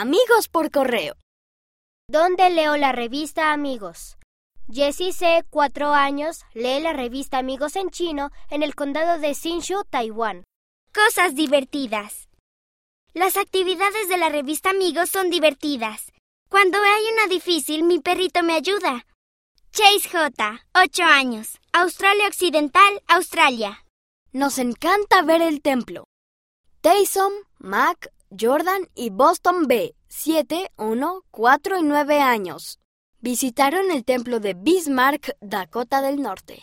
Amigos por correo. ¿Dónde leo la revista Amigos? Jessie C., cuatro años, lee la revista Amigos en chino en el condado de Hsinchu, Taiwán. Cosas divertidas. Las actividades de la revista Amigos son divertidas. Cuando hay una difícil, mi perrito me ayuda. Chase J., 8 años, Australia Occidental, Australia. Nos encanta ver el templo. Taysom, Mac, Jordan y Boston B, 7, 1, 4 y 9 años. Visitaron el templo de Bismarck, Dakota del Norte.